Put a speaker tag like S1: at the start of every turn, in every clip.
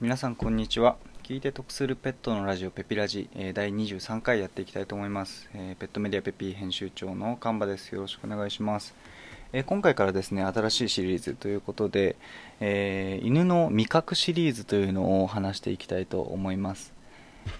S1: 皆さんこんにちは。聞いて得するペットのラジオペピラジ、え第23回やっていきたいと思います、えペットメディアペピ編集長の神場です。よろしくお願いします、え今回からですね新しいシリーズということで、え犬の味覚シリーズというのを話していきたいと思います。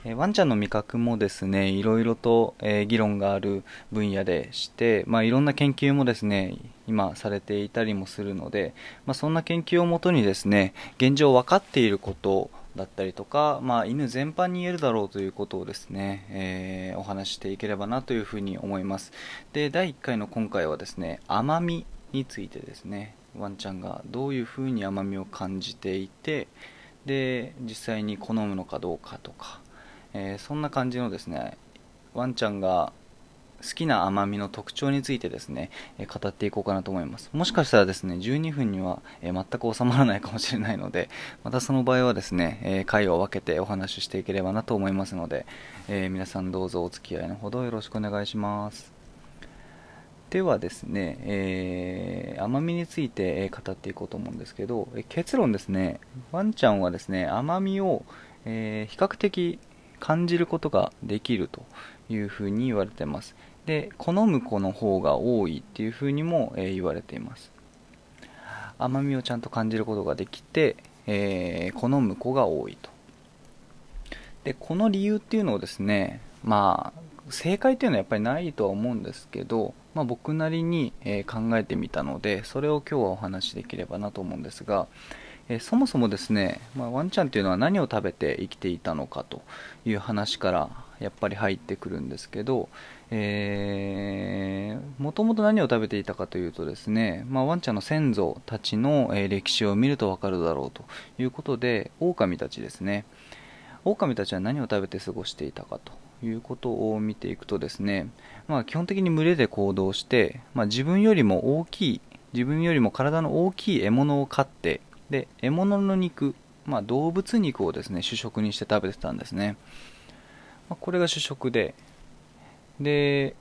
S1: えワンちゃんの味覚もですねいろいろと、え議論がある分野でして、まあ、いろんな研究もですね今されていたりもするので、まあ、そんな研究をもとにですね現状分かっていることだったりとか、まあ、犬全般に言えるだろうということをですね、えーお話していければなというふうに思います。で第1回の今回はですね甘みについてですねワンちゃんがどういうふうに甘みを感じていてで実際に好むのかどうかとかえーそんな感じのですねワンちゃんが好きな甘みの特徴についてですね、え語っていこうかなと思いますもしかしたらですね12分には、え全く収まらないかもしれないのでまたその場合はですね、え回を分けてお話ししていければなと思いますので、え皆さんどうぞお付き合いのほどよろしくお願いしますではですね、えー甘みについて語っていこうと思うんですけど、え結論ですね、ワンちゃんはですね、甘みを、えー比較的感じることができるというふうに言われてます。で、好む子の方が多いっていうふうにも、えー言われています。甘みをちゃんと感じることができて、えー好む子が多いと。で、この理由っていうのをですね、まあ、正解っていうのはやっぱりないとは思うんですけど、まあ、僕なりに、えー考えてみたのでそれを今日はお話しできればなと思うんですが、えーそもそもですね、まあ、ワンちゃんっていうのは何を食べて生きていたのかという話からやっぱり入ってくるんですけどもともと何を食べていたかというとですね、まあ、ワンちゃんの先祖たちの、歴史を見ると分かるだろうということで狼たちですね。狼たちは何を食べて過ごしていたかということを見ていくとですね、まあ、基本的に群れで行動して、まあ、自分よりも大きい自分よりも体の大きい獲物を飼ってで獲物の肉、まあ、動物肉をですね主食にして食べてたんですね、まあ、これが主食でで、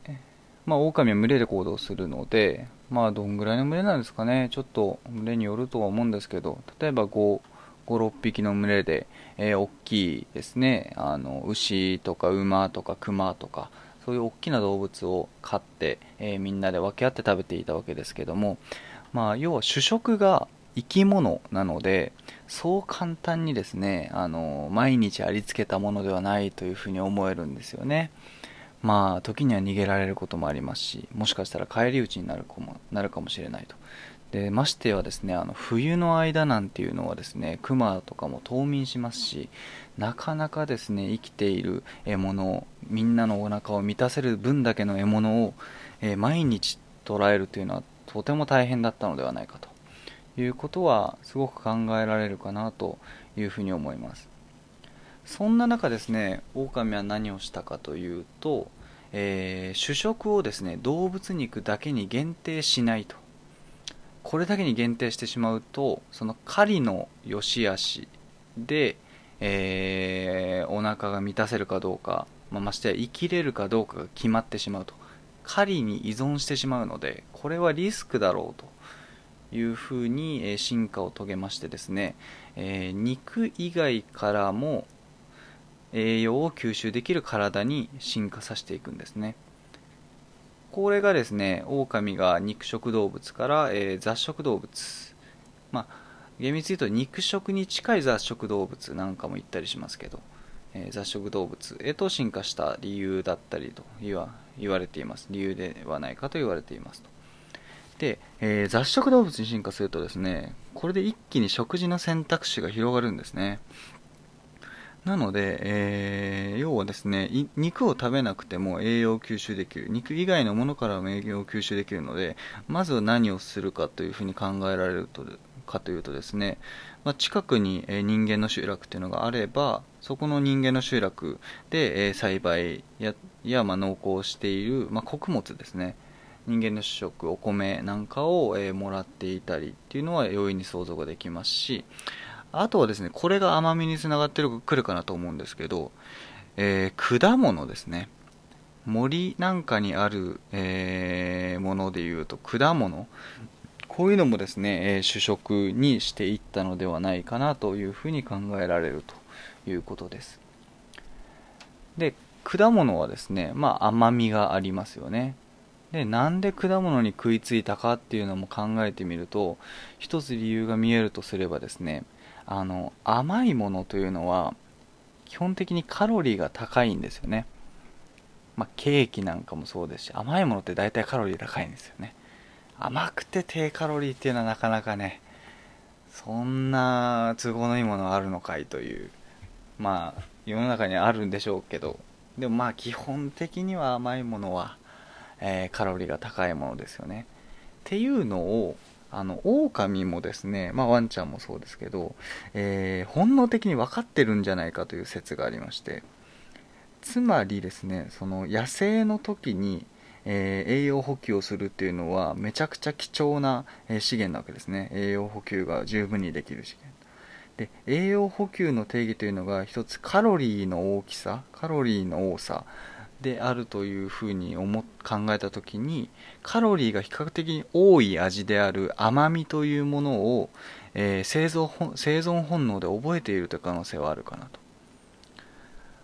S1: まあ、狼は群れで行動するので、まあ、どんぐらいの群れなんですかね。ちょっと群れによるとは思うんですけど例えば5 56匹の群れで、えー大きいですね。あの牛とか馬とか熊とかそういう大きな動物を飼って、えーみんなで分け合って食べていたわけですけども、まあ、要は主食が生き物なのでそう簡単にですねあの毎日ありつけたものではないというふうに思えるんですよね。まあ時には逃げられることもありますしもしかしたら返り討ちになるかもなるかもしれないと。でましてはですねあの冬の間なんていうのはですねクマとかも冬眠しますしなかなかですね生きている獲物みんなのお腹を満たせる分だけの獲物を、え毎日捕らえるというのはとても大変だったのではないかと。いうことはすごく考えられるかなというふうに思います。そんな中ですね狼は何をしたかというと、えー主食をですね動物肉だけに限定しないと。これだけに限定してしまうとその狩りの良し悪しで、えーお腹が満たせるかどうか、まあ、ましてや生きれるかどうかが決まってしまうと。狩りに依存してしまうのでこれはリスクだろうと。いうふうに進化を遂げましてですね、えー肉以外からも栄養を吸収できる体に進化させていくんですね。これがですね狼が肉食動物から、えー雑食動物。まあ厳密に言うと肉食に近い雑食動物なんかも言ったりしますけど、えー雑食動物へと進化した理由だったりと言わ言われています。理由ではないかと言われていますと、えー雑食動物に進化するとですねこれで一気に食事の選択肢が広がるんですね。なので、えー要はですね肉を食べなくても栄養を吸収できる。肉以外のものからも栄養を吸収できるのでまず何をするかというふうに考えられるとかというとですね、まあ、近くに、人間の集落っていうのがあればそこの人間の集落で、栽培やや、まあ、農耕している、まあ、穀物ですね。人間の主食お米なんかを、えーもらっていたりっていうのは容易に想像ができますしあとはですねこれが甘みにつながってくるかなと思うんですけど、えー果物ですね。森なんかにある、えーものでいうと果物。こういうのもですね、え主食にしていったのではないかなというふうに考えられるということです。で果物はですね、まあ、甘みがありますよね。でなんで果物に食いついたかっていうのも考えてみると一つ理由が見えるとすればですねあの甘いものというのは基本的にカロリーが高いんですよね。まあ、ケーキなんかもそうですし甘いものって大体カロリー高いんですよね。甘くて低カロリーっていうのはなかなかねそんな都合のいいものあるのかいというまあ世の中にあるんでしょうけどでもまあ基本的には甘いものは、えー、カロリーが高いものですよね。っていうのをあの狼もですね、まあ、ワンちゃんもそうですけど、えー、本能的に分かってるんじゃないかという説がありましてつまりですねその野生の時にえー、栄養補給をするっていうのはめちゃくちゃ貴重な、え資源なわけですね。栄養補給が十分にできる資源。で栄養補給の定義というのが一つカロリーの大きさカロリーの多さであるというふうに思考えた時にカロリーが比較的多い味である甘みというものを、えー、生存生存本能で覚えているという可能性はあるかなと。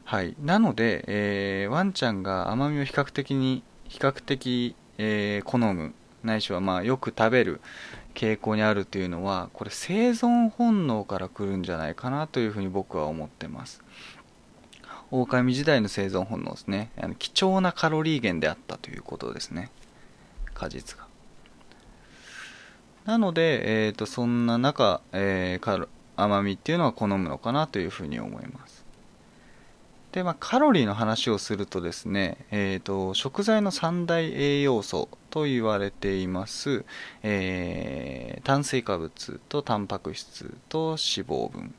S1: はい。なので、えー、ワンちゃんが甘みを比較的に比較的、えー、好むないしはまあよく食べる傾向にあるというのはこれ生存本能から来るんじゃないかなというふうに僕は思ってます。狼時代の生存本能ですね。あの貴重なカロリー源であったということですね。果実が。なので、えーと、そんな中、えー、甘みっていうのは好むのかなというふうに思います。で、まあ、カロリーの話をするとですね、えーと、食材の三大栄養素と言われています、えー、炭水化物とタンパク質と脂肪分。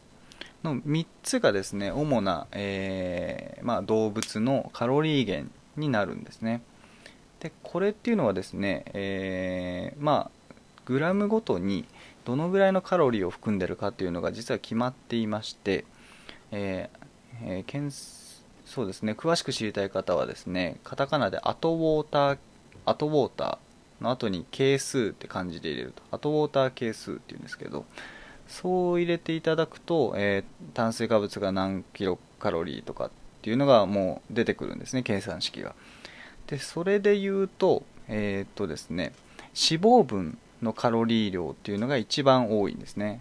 S1: の3つがですね主な、えー、まあ、動物のカロリー源になるんですね。でこれっていうのはですね、えー、まあグラムごとにどのぐらいのカロリーを含んでるかっていうのが実は決まっていまして、えーえー、そうですね詳しく知りたい方はですねカタカナでアトウォーターアトウォーターの後に係数って漢字で入れると。アトウォーター係数っていうんですけどそう入れていただくと、えー、炭水化物が何キロカロリーとかっていうのがもう出てくるんですね計算式が。でそれで言うとえー、っとですね脂肪分のカロリー量っていうのが一番多いんですね、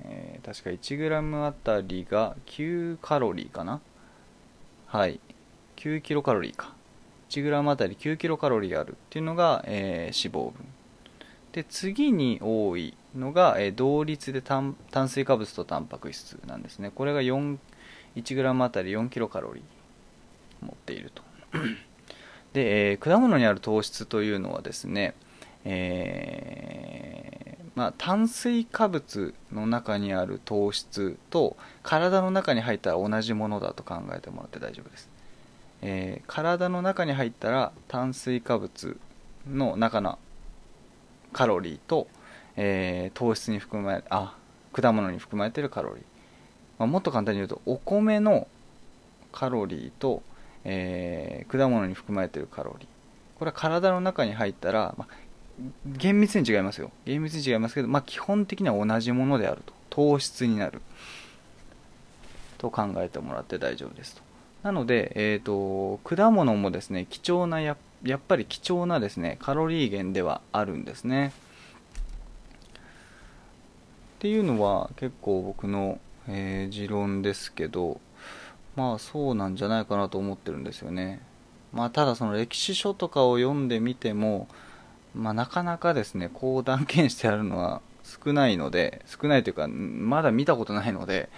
S1: えー、確か 1g あたりが9カロリーかな。はい。9キロカロリーか。1g あたり9キロカロリーあるっていうのが、えー、脂肪分。で次に多いのが、え、同率で炭水化物とタンパク質なんですね。これが 1g あたり4キロカロリー持っていると。で、えー、果物にある糖質というのはですね、えー、まあ、炭水化物の中にある糖質と体の中に入ったら同じものだと考えてもらって大丈夫です、えー、体の中に入ったら炭水化物の中のカロリーと、えー、糖質に含まれあ果物に含まれているカロリー、まあ、もっと簡単に言うとお米のカロリーと、えー、果物に含まれているカロリー。これは体の中に入ったら、まあ、厳密に違いますよ。厳密に違いますけど、まあ、基本的には同じものであると。糖質になる。と考えてもらって大丈夫ですと。なので、えーと、果物もですね貴重なややっぱり貴重なですねカロリー源ではあるんですね。っていうのは結構僕の、えー、持論ですけどまあそうなんじゃないかなと思ってるんですよね。まあただその歴史書とかを読んでみてもまあなかなかですねこう断言してあるのは少ないので少ないというかまだ見たことないので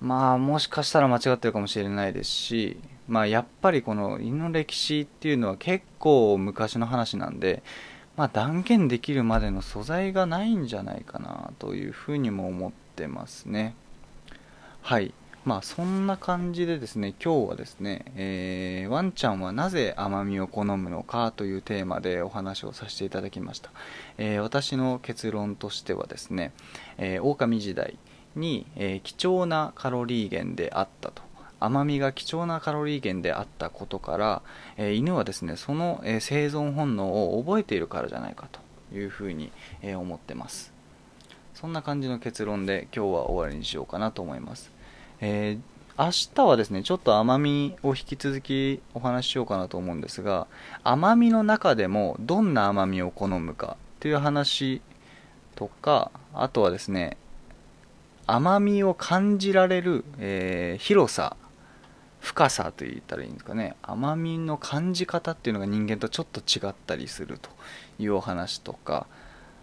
S1: まあもしかしたら間違ってるかもしれないですし、まあ、やっぱりこの犬の歴史っていうのは結構昔の話なんで、まあ、断言できるまでの素材がないんじゃないかなというふうにも思ってますね。はい。まあそんな感じでですね今日はですね、えー、ワンちゃんはなぜ甘みを好むのかというテーマでお話をさせていただきました、えー、私の結論としてはですね、えー、狼時代に、えー、貴重なカロリー源であったと。甘みが貴重なカロリー源であったことから、え、犬はですねその、え、生存本能を覚えているからじゃないかというふうに、え思ってます。そんな感じの結論で今日は終わりにしようかなと思います、えー、明日はですねちょっと甘みを引き続きお話ししようかなと思うんですが甘みの中でもどんな甘みを好むかという話とかあとはですね甘みを感じられる、えー、広さ深さと言ったらいいんですかね。甘みの感じ方っていうのが人間とちょっと違ったりするというお話とか。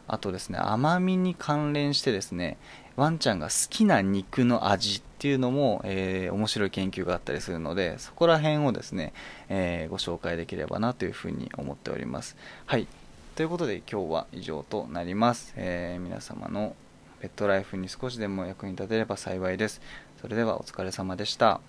S1: あとですね甘みに関連してですねワンちゃんが好きな肉の味っていうのも、えー、面白い研究があったりするのでそこら辺をですね、えー、ご紹介できればなというふうに思っております。はい。ということで今日は以上となります、えー、皆様のペットライフに少しでも役に立てれば幸いです。それではお疲れ様でした。